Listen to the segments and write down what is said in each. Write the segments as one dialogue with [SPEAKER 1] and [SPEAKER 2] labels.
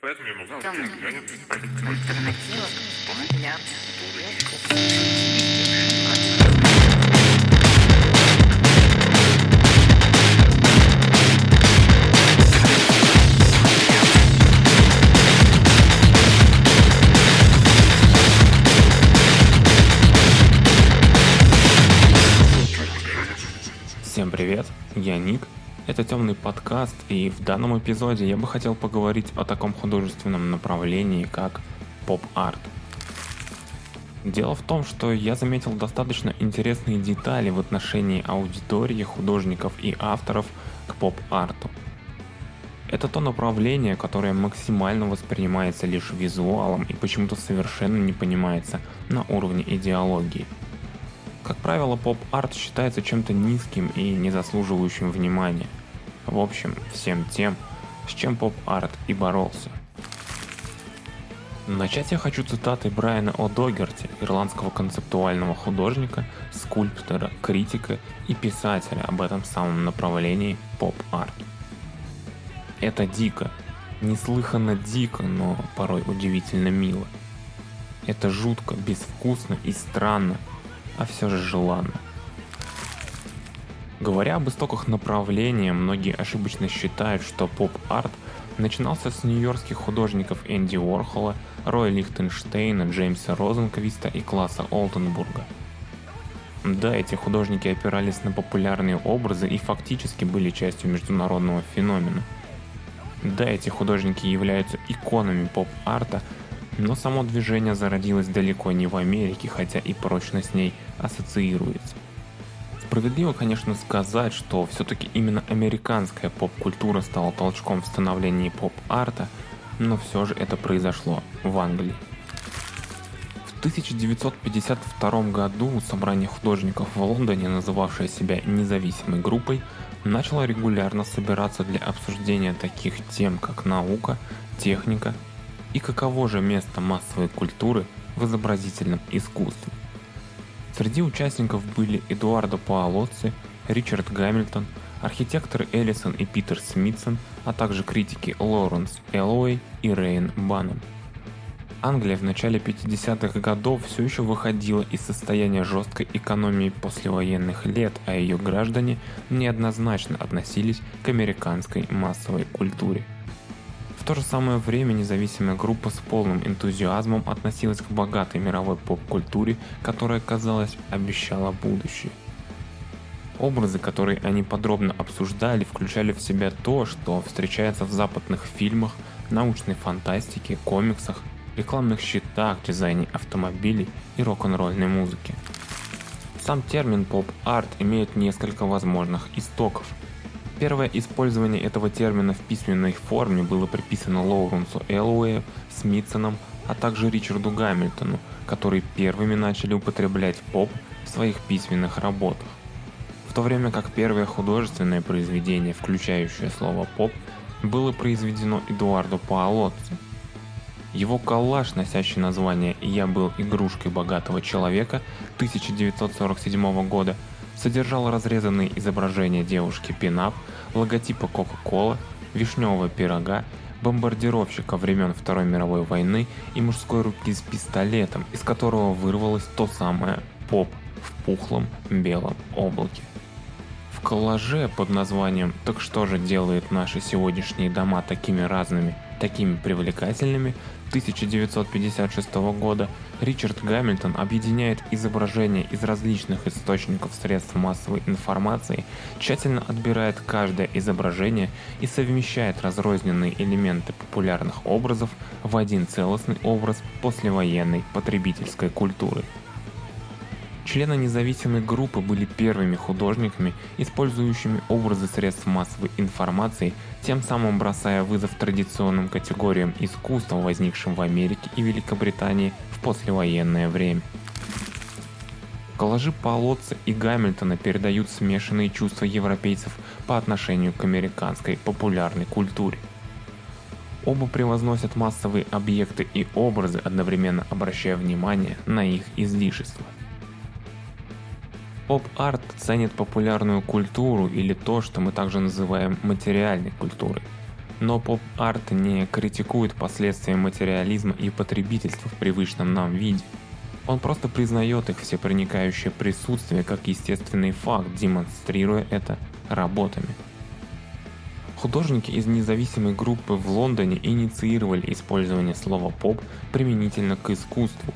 [SPEAKER 1] Поэтому я могу
[SPEAKER 2] Там
[SPEAKER 1] я не-
[SPEAKER 3] темный подкаст, и в данном эпизоде я бы хотел поговорить о таком художественном направлении, как поп-арт. Дело в том, что я заметил достаточно интересные детали в отношении аудитории, художников и авторов к поп-арту. Это то направление, которое максимально воспринимается лишь визуалом и почему-то совершенно не понимается на уровне идеологии – как правило, поп-арт считается чем-то низким и не заслуживающим внимания. В общем, всем тем, с чем поп-арт и боролся. Начать я хочу цитатой Брайана О'Догерти, ирландского концептуального художника, скульптора, критика и писателя об этом самом направлении поп-арт. Это дико, неслыханно дико, но порой удивительно мило. Это жутко, безвкусно и странно, а все же желанно. Говоря об истоках направления, многие ошибочно считают, что поп-арт начинался с нью-йоркских художников Энди Уорхола, Роя Лихтенштейна, Джеймса Розенквиста и класса Олденбурга. Да, эти художники опирались на популярные образы и фактически были частью международного феномена. Да, эти художники являются иконами поп-арта, но само движение зародилось далеко не в Америке, хотя и прочно с ней ассоциируется. Справедливо, конечно, сказать, что все-таки именно американская поп-культура стала толчком в становлении поп-арта, но все же это произошло в Англии. В 1952 году собрание художников в Лондоне, называвшее себя независимой группой, начало регулярно собираться для обсуждения таких тем, как наука, техника и каково же место массовой культуры в изобразительном искусстве. Среди участников были Эдуардо Паолоцци, Ричард Гамильтон, архитекторы Эллисон и Питер Смитсон, а также критики Лоуренс Эллоуэй и Рейн Баннон. Англия в начале 50-х годов все еще выходила из состояния жесткой экономии послевоенных лет, а ее граждане неоднозначно относились к американской массовой культуре – то же самое время независимая группа с полным энтузиазмом относилась к богатой мировой поп-культуре, которая, казалось, обещала будущее. Образы, которые они подробно обсуждали, включали в себя то, что встречается в западных фильмах, научной фантастике, комиксах, рекламных щитах, дизайне автомобилей и рок-н-ролльной музыке. Сам термин поп-арт имеет несколько возможных истоков – Первое использование этого термина в письменной форме было приписано Лоуренсу Эллоуэю, Смитсоном, а также Ричарду Гамильтону, которые первыми начали употреблять поп в своих письменных работах. В то время как первое художественное произведение, включающее слово «поп», было произведено Эдуардо Паолоцци. Его коллаж, носящий название «Я был игрушкой богатого человека» 1947 года – содержал разрезанные изображения девушки Пинап, логотипа Кока-Кола, вишневого пирога, бомбардировщика времен Второй мировой войны и мужской руки с пистолетом, из которого вырвалось то самое «поп» в пухлом белом облаке. В коллаже под названием «Так что же делает наши сегодняшние дома такими разными, такими привлекательными» 1956 года Ричард Гамильтон объединяет изображения из различных источников средств массовой информации, тщательно отбирает каждое изображение и совмещает разрозненные элементы популярных образов в один целостный образ послевоенной потребительской культуры. Члены независимой группы были первыми художниками, использующими образы средств массовой информации, тем самым бросая вызов традиционным категориям искусства, возникшим в Америке и Великобритании в послевоенное время. Коллажи Полотца и Гамильтона передают смешанные чувства европейцев по отношению к американской популярной культуре. Оба превозносят массовые объекты и образы, одновременно обращая внимание на их излишества. Поп-арт ценит популярную культуру или то, что мы также называем материальной культурой. Но поп-арт не критикует последствия материализма и потребительства в привычном нам виде. Он просто признает их всепроникающее присутствие как естественный факт, демонстрируя это работами. Художники из независимой группы в Лондоне инициировали использование слова «поп» применительно к искусству.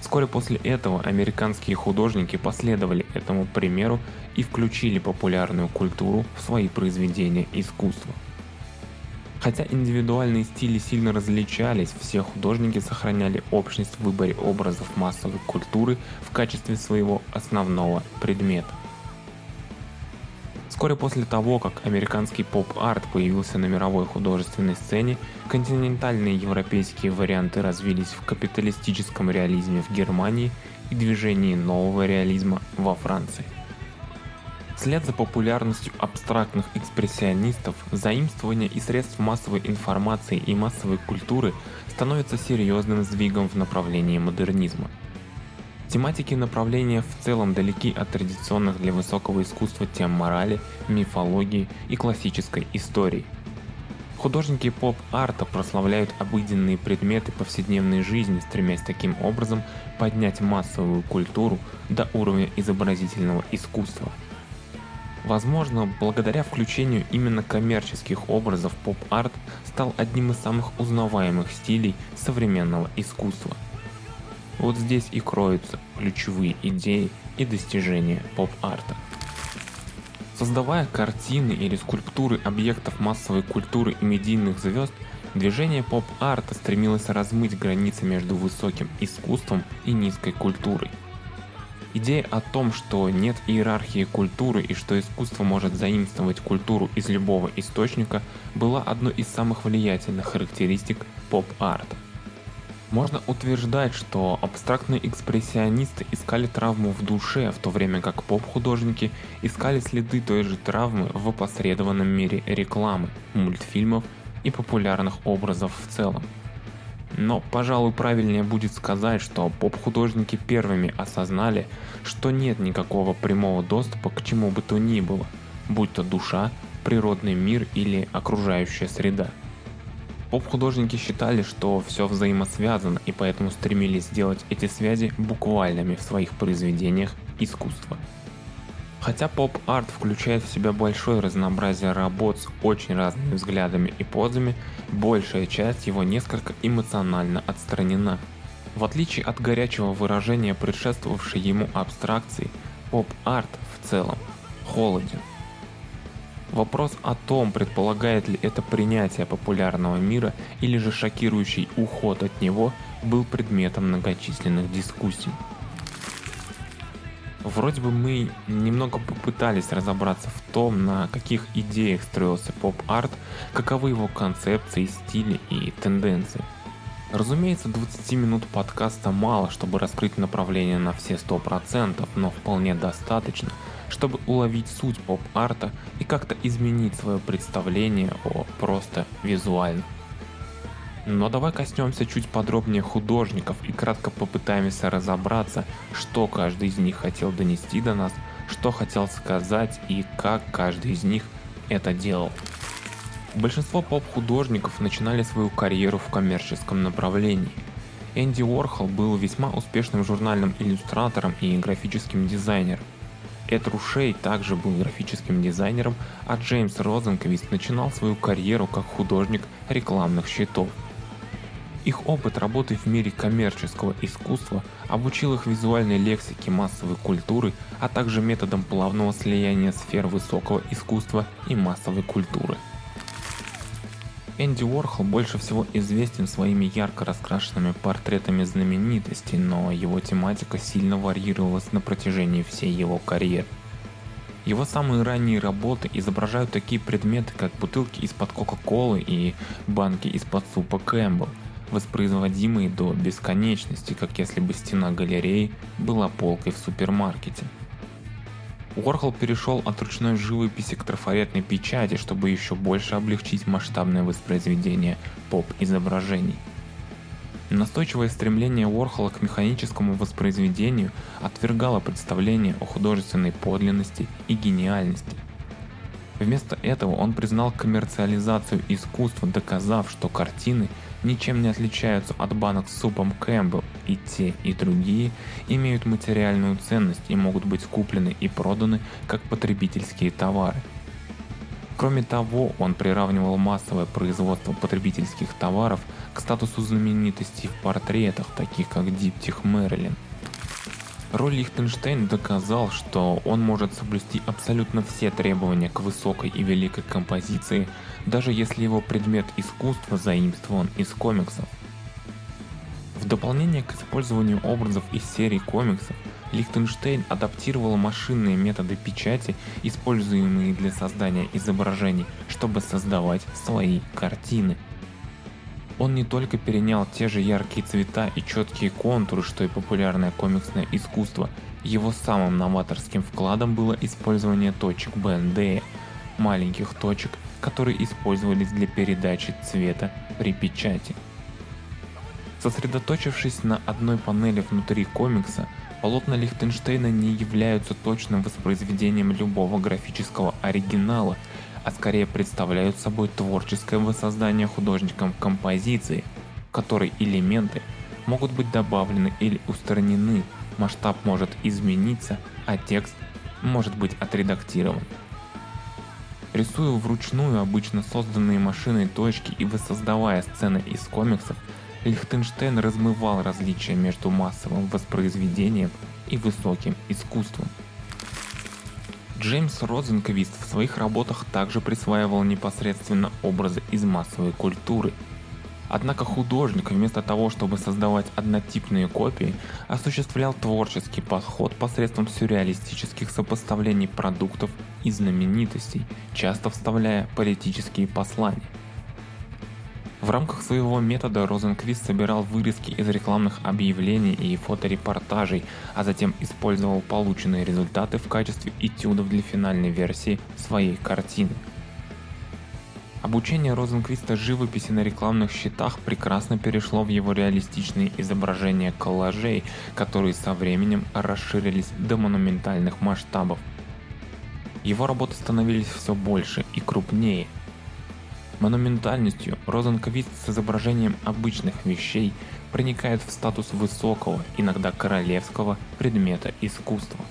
[SPEAKER 3] Вскоре после этого американские художники последовали этому примеру и включили популярную культуру в свои произведения искусства. Хотя индивидуальные стили сильно различались, все художники сохраняли общность в выборе образов массовой культуры в качестве своего основного предмета. Вскоре после того, как американский поп-арт появился на мировой художественной сцене, континентальные европейские варианты развились в капиталистическом реализме в Германии и движении нового реализма во Франции. Вслед за популярностью абстрактных экспрессионистов, заимствование и средств массовой информации и массовой культуры становятся серьезным сдвигом в направлении модернизма – Тематики направления в целом далеки от традиционных для высокого искусства тем морали, мифологии и классической истории. Художники поп-арта прославляют обыденные предметы повседневной жизни, стремясь таким образом поднять массовую культуру до уровня изобразительного искусства. Возможно, благодаря включению именно коммерческих образов поп-арт стал одним из самых узнаваемых стилей современного искусства – вот здесь и кроются ключевые идеи и достижения поп-арта. Создавая картины или скульптуры объектов массовой культуры и медийных звезд, движение поп-арта стремилось размыть границы между высоким искусством и низкой культурой. Идея о том, что нет иерархии культуры и что искусство может заимствовать культуру из любого источника, была одной из самых влиятельных характеристик поп-арта. Можно утверждать, что абстрактные экспрессионисты искали травму в душе, в то время как поп-художники искали следы той же травмы в опосредованном мире рекламы, мультфильмов и популярных образов в целом. Но, пожалуй, правильнее будет сказать, что поп-художники первыми осознали, что нет никакого прямого доступа к чему бы то ни было, будь то душа, природный мир или окружающая среда – Поп-художники считали, что все взаимосвязано и поэтому стремились сделать эти связи буквальными в своих произведениях искусства. Хотя поп-арт включает в себя большое разнообразие работ с очень разными взглядами и позами, большая часть его несколько эмоционально отстранена. В отличие от горячего выражения, предшествовавшей ему абстракции, поп-арт в целом холоден. Вопрос о том, предполагает ли это принятие популярного мира или же шокирующий уход от него, был предметом многочисленных дискуссий. Вроде бы мы немного попытались разобраться в том, на каких идеях строился поп-арт, каковы его концепции, стили и тенденции. Разумеется, 20 минут подкаста мало, чтобы раскрыть направление на все 100%, но вполне достаточно – чтобы уловить суть поп-арта и как-то изменить свое представление о просто визуально. Но давай коснемся чуть подробнее художников и кратко попытаемся разобраться, что каждый из них хотел донести до нас, что хотел сказать и как каждый из них это делал. Большинство поп-художников начинали свою карьеру в коммерческом направлении. Энди Уорхол был весьма успешным журнальным иллюстратором и графическим дизайнером. Эд Рушей также был графическим дизайнером, а Джеймс Розенквист начинал свою карьеру как художник рекламных щитов. Их опыт работы в мире коммерческого искусства обучил их визуальной лексике массовой культуры, а также методам плавного слияния сфер высокого искусства и массовой культуры. Энди Уорхол больше всего известен своими ярко раскрашенными портретами знаменитостей, но его тематика сильно варьировалась на протяжении всей его карьеры. Его самые ранние работы изображают такие предметы, как бутылки из-под Кока-Колы и банки из-под супа Кэмпбелл, воспроизводимые до бесконечности, как если бы стена галереи была полкой в супермаркете – Уорхол перешел от ручной живописи к трафаретной печати, чтобы еще больше облегчить масштабное воспроизведение поп-изображений. Настойчивое стремление Уорхола к механическому воспроизведению отвергало представление о художественной подлинности и гениальности. Вместо этого он признал коммерциализацию искусства, доказав, что картины ничем не отличаются от банок с супом Кэмпбелл, и те, и другие имеют материальную ценность и могут быть куплены и проданы как потребительские товары. Кроме того, он приравнивал массовое производство потребительских товаров к статусу знаменитостей в портретах, таких как Диптих Мэрилин – Роль Лихтенштейн доказал, что он может соблюсти абсолютно все требования к высокой и великой композиции, даже если его предмет искусства заимствован из комиксов. В дополнение к использованию образов из серии комиксов, Лихтенштейн адаптировал машинные методы печати, используемые для создания изображений, чтобы создавать свои картины – он не только перенял те же яркие цвета и четкие контуры, что и популярное комиксное искусство, его самым новаторским вкладом было использование точек BND, маленьких точек, которые использовались для передачи цвета при печати. Сосредоточившись на одной панели внутри комикса, полотна Лихтенштейна не являются точным воспроизведением любого графического оригинала – а скорее представляют собой творческое воссоздание художником композиции, в которой элементы могут быть добавлены или устранены, масштаб может измениться, а текст может быть отредактирован. Рисуя вручную обычно созданные машиной точки и воссоздавая сцены из комиксов, Лихтенштейн размывал различия между массовым воспроизведением и высоким искусством. Джеймс Розенквист в своих работах также присваивал непосредственно образы из массовой культуры. Однако художник вместо того, чтобы создавать однотипные копии, осуществлял творческий подход посредством сюрреалистических сопоставлений продуктов и знаменитостей, часто вставляя политические послания. В рамках своего метода Розенквист собирал вырезки из рекламных объявлений и фоторепортажей, а затем использовал полученные результаты в качестве этюдов для финальной версии своей картины. Обучение Розенквиста живописи на рекламных щитах прекрасно перешло в его реалистичные изображения коллажей, которые со временем расширились до монументальных масштабов. Его работы становились все больше и крупнее – Монументальностью розенквист с изображением обычных вещей проникает в статус высокого, иногда королевского предмета искусства.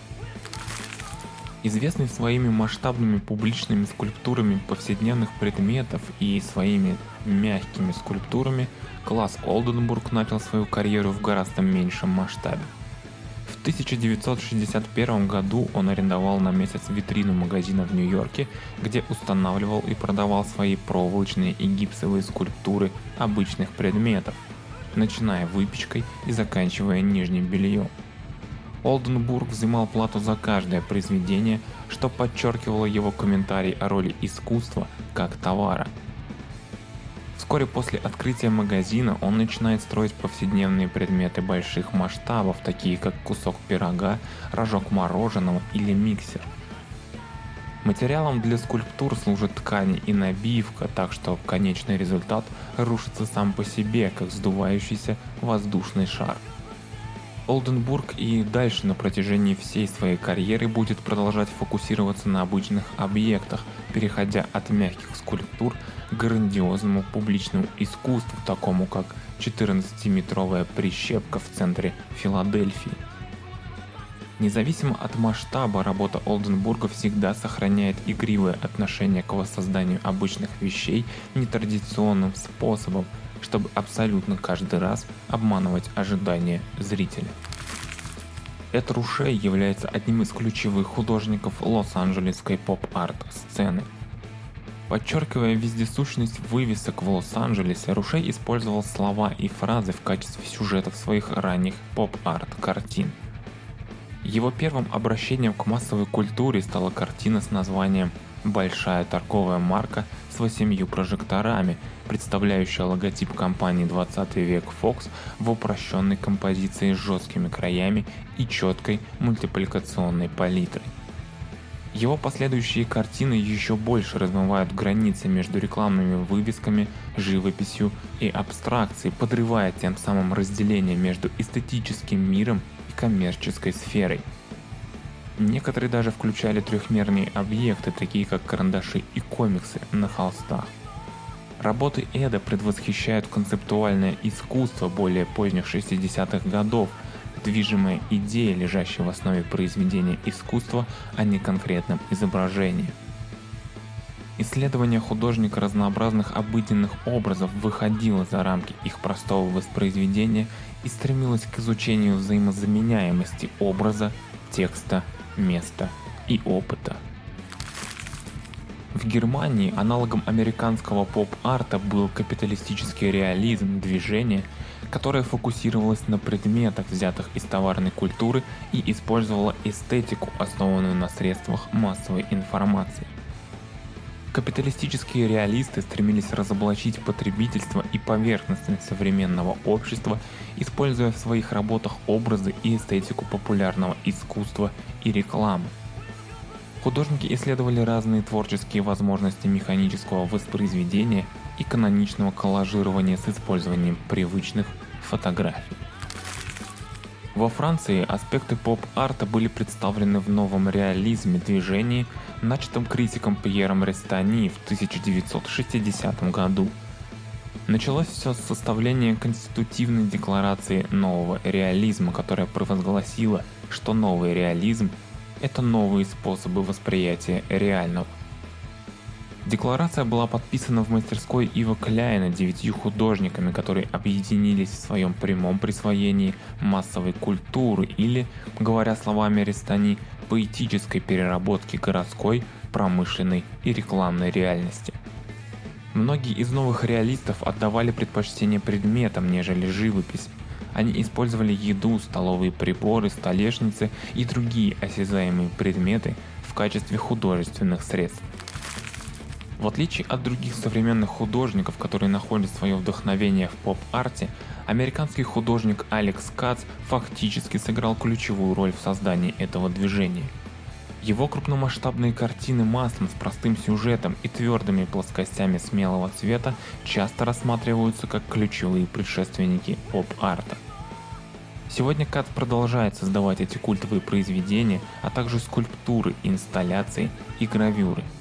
[SPEAKER 3] Известный своими масштабными публичными скульптурами повседневных предметов и своими мягкими скульптурами, класс Олденбург начал свою карьеру в гораздо меньшем масштабе. В 1961 году он арендовал на месяц витрину магазина в Нью-Йорке, где устанавливал и продавал свои проволочные и гипсовые скульптуры обычных предметов, начиная выпечкой и заканчивая нижним бельем. Олденбург взимал плату за каждое произведение, что подчеркивало его комментарий о роли искусства как товара – Вскоре после открытия магазина он начинает строить повседневные предметы больших масштабов, такие как кусок пирога, рожок мороженого или миксер. Материалом для скульптур служат ткани и набивка, так что конечный результат рушится сам по себе, как сдувающийся воздушный шар. Олденбург и дальше на протяжении всей своей карьеры будет продолжать фокусироваться на обычных объектах, переходя от мягких скульптур к грандиозному публичному искусству, такому как 14-метровая прищепка в центре Филадельфии. Независимо от масштаба, работа Олденбурга всегда сохраняет игривое отношение к воссозданию обычных вещей нетрадиционным способом, чтобы абсолютно каждый раз обманывать ожидания зрителя. Эд Руше является одним из ключевых художников лос-анджелесской поп-арт сцены. Подчеркивая вездесущность вывесок в Лос-Анджелесе, Руше использовал слова и фразы в качестве сюжетов своих ранних поп-арт картин. Его первым обращением к массовой культуре стала картина с названием «Большая торговая марка с восемью прожекторами», представляющая логотип компании 20 век Fox в упрощенной композиции с жесткими краями и четкой мультипликационной палитрой. Его последующие картины еще больше размывают границы между рекламными вывесками, живописью и абстракцией, подрывая тем самым разделение между эстетическим миром и коммерческой сферой. Некоторые даже включали трехмерные объекты, такие как карандаши и комиксы на холстах. Работы Эда предвосхищают концептуальное искусство более поздних 60-х годов, движимая идея, лежащая в основе произведения искусства, а не конкретном изображении. Исследование художника разнообразных обыденных образов выходило за рамки их простого воспроизведения и стремилось к изучению взаимозаменяемости образа, текста, места и опыта. В Германии аналогом американского поп-арта был капиталистический реализм движения, которое фокусировалось на предметах, взятых из товарной культуры и использовало эстетику, основанную на средствах массовой информации. Капиталистические реалисты стремились разоблачить потребительство и поверхностность современного общества, используя в своих работах образы и эстетику популярного искусства и рекламы. Художники исследовали разные творческие возможности механического воспроизведения и каноничного коллажирования с использованием привычных фотографий. Во Франции аспекты поп-арта были представлены в новом реализме движении, начатом критиком Пьером Рестани в 1960 году. Началось все с составления конститутивной декларации нового реализма, которая провозгласила, что новый реализм – это новые способы восприятия реального. Декларация была подписана в мастерской Ива Кляйна девятью художниками, которые объединились в своем прямом присвоении массовой культуры или, говоря словами Рестани, поэтической переработки городской, промышленной и рекламной реальности. Многие из новых реалистов отдавали предпочтение предметам, нежели живопись. Они использовали еду, столовые приборы, столешницы и другие осязаемые предметы в качестве художественных средств. В отличие от других современных художников, которые находят свое вдохновение в поп-арте, американский художник Алекс Кац фактически сыграл ключевую роль в создании этого движения. Его крупномасштабные картины маслом с простым сюжетом и твердыми плоскостями смелого цвета часто рассматриваются как ключевые предшественники поп-арта. Сегодня Кац продолжает создавать эти культовые произведения, а также скульптуры, инсталляции и гравюры –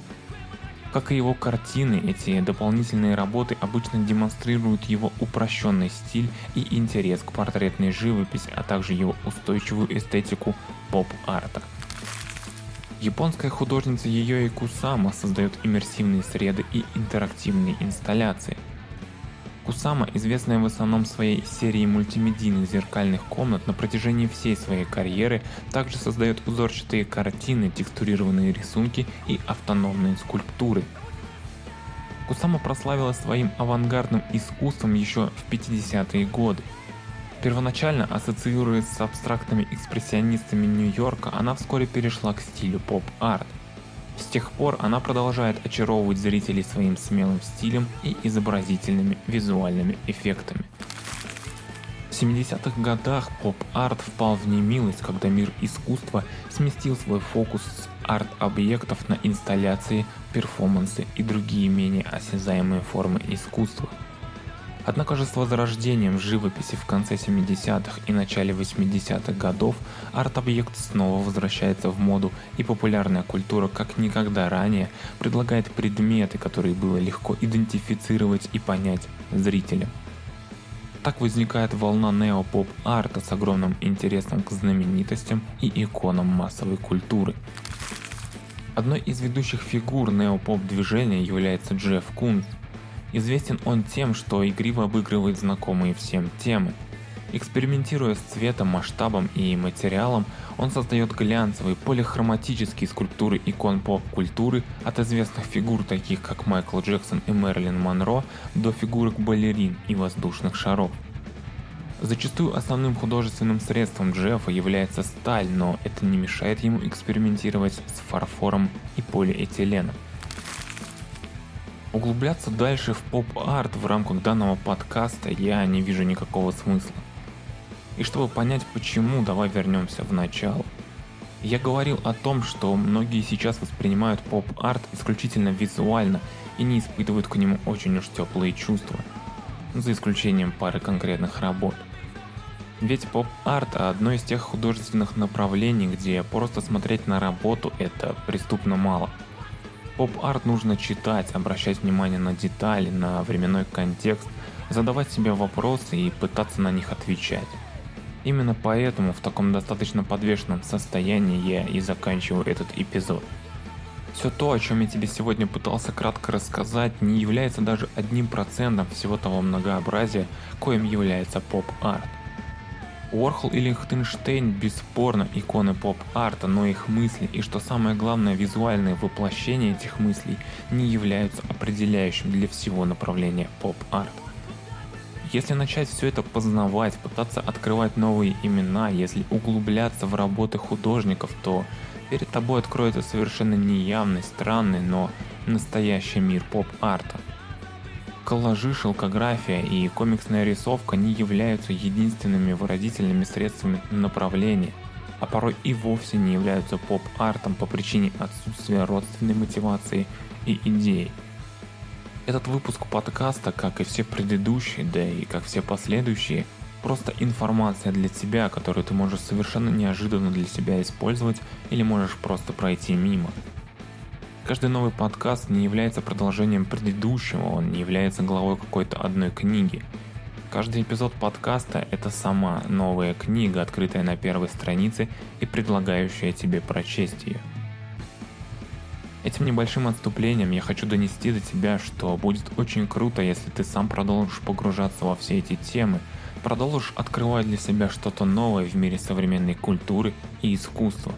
[SPEAKER 3] как и его картины, эти дополнительные работы обычно демонстрируют его упрощенный стиль и интерес к портретной живописи, а также его устойчивую эстетику поп-арта. Японская художница Йои Кусама создает иммерсивные среды и интерактивные инсталляции – Кусама, известная в основном своей серией мультимедийных зеркальных комнат, на протяжении всей своей карьеры также создает узорчатые картины, текстурированные рисунки и автономные скульптуры. Кусама прославилась своим авангардным искусством еще в 50-е годы. Первоначально ассоциируясь с абстрактными экспрессионистами Нью-Йорка, она вскоре перешла к стилю поп-арт. С тех пор она продолжает очаровывать зрителей своим смелым стилем и изобразительными визуальными эффектами. В 70-х годах поп-арт впал в немилость, когда мир искусства сместил свой фокус с арт-объектов на инсталляции, перформансы и другие менее осязаемые формы искусства – Однако же с возрождением живописи в конце 70-х и начале 80-х годов арт-объект снова возвращается в моду и популярная культура как никогда ранее предлагает предметы, которые было легко идентифицировать и понять зрителям. Так возникает волна неопоп-арта с огромным интересом к знаменитостям и иконам массовой культуры. Одной из ведущих фигур неопоп движения является Джефф Кунс, Известен он тем, что игриво обыгрывает знакомые всем темы. Экспериментируя с цветом, масштабом и материалом, он создает глянцевые полихроматические скульптуры икон поп-культуры от известных фигур таких как Майкл Джексон и Мэрилин Монро до фигурок балерин и воздушных шаров. Зачастую основным художественным средством Джеффа является сталь, но это не мешает ему экспериментировать с фарфором и полиэтиленом. Углубляться дальше в поп-арт в рамках данного подкаста я не вижу никакого смысла. И чтобы понять почему, давай вернемся в начало. Я говорил о том, что многие сейчас воспринимают поп-арт исключительно визуально и не испытывают к нему очень уж теплые чувства, за исключением пары конкретных работ. Ведь поп-арт – одно из тех художественных направлений, где просто смотреть на работу – это преступно мало. Поп-арт нужно читать, обращать внимание на детали, на временной контекст, задавать себе вопросы и пытаться на них отвечать. Именно поэтому в таком достаточно подвешенном состоянии я и заканчиваю этот эпизод. Все то, о чем я тебе сегодня пытался кратко рассказать, не является даже одним процентом всего того многообразия, коим является поп-арт. Уорхол и Лихтенштейн бесспорно иконы поп-арта, но их мысли и, что самое главное, визуальное воплощение этих мыслей не являются определяющим для всего направления поп-арта. Если начать все это познавать, пытаться открывать новые имена, если углубляться в работы художников, то перед тобой откроется совершенно неявный, странный, но настоящий мир поп-арта. Коллажи, шелкография и комиксная рисовка не являются единственными выразительными средствами направления, а порой и вовсе не являются поп-артом по причине отсутствия родственной мотивации и идей. Этот выпуск подкаста, как и все предыдущие, да и как все последующие, просто информация для тебя, которую ты можешь совершенно неожиданно для себя использовать или можешь просто пройти мимо. Каждый новый подкаст не является продолжением предыдущего, он не является главой какой-то одной книги. Каждый эпизод подкаста – это сама новая книга, открытая на первой странице и предлагающая тебе прочесть ее. Этим небольшим отступлением я хочу донести до тебя, что будет очень круто, если ты сам продолжишь погружаться во все эти темы, продолжишь открывать для себя что-то новое в мире современной культуры и искусства.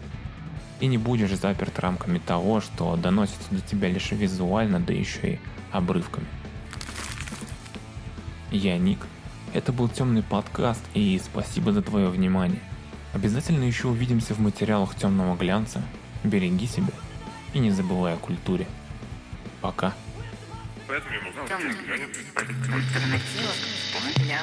[SPEAKER 3] И не будешь заперт рамками того, что доносится до тебя лишь визуально, да еще и обрывками. Я Ник. Это был темный подкаст, и спасибо за твое внимание. Обязательно еще увидимся в материалах темного глянца. Береги себя и не забывай о культуре. Пока.
[SPEAKER 2] Темный. Альтернатива для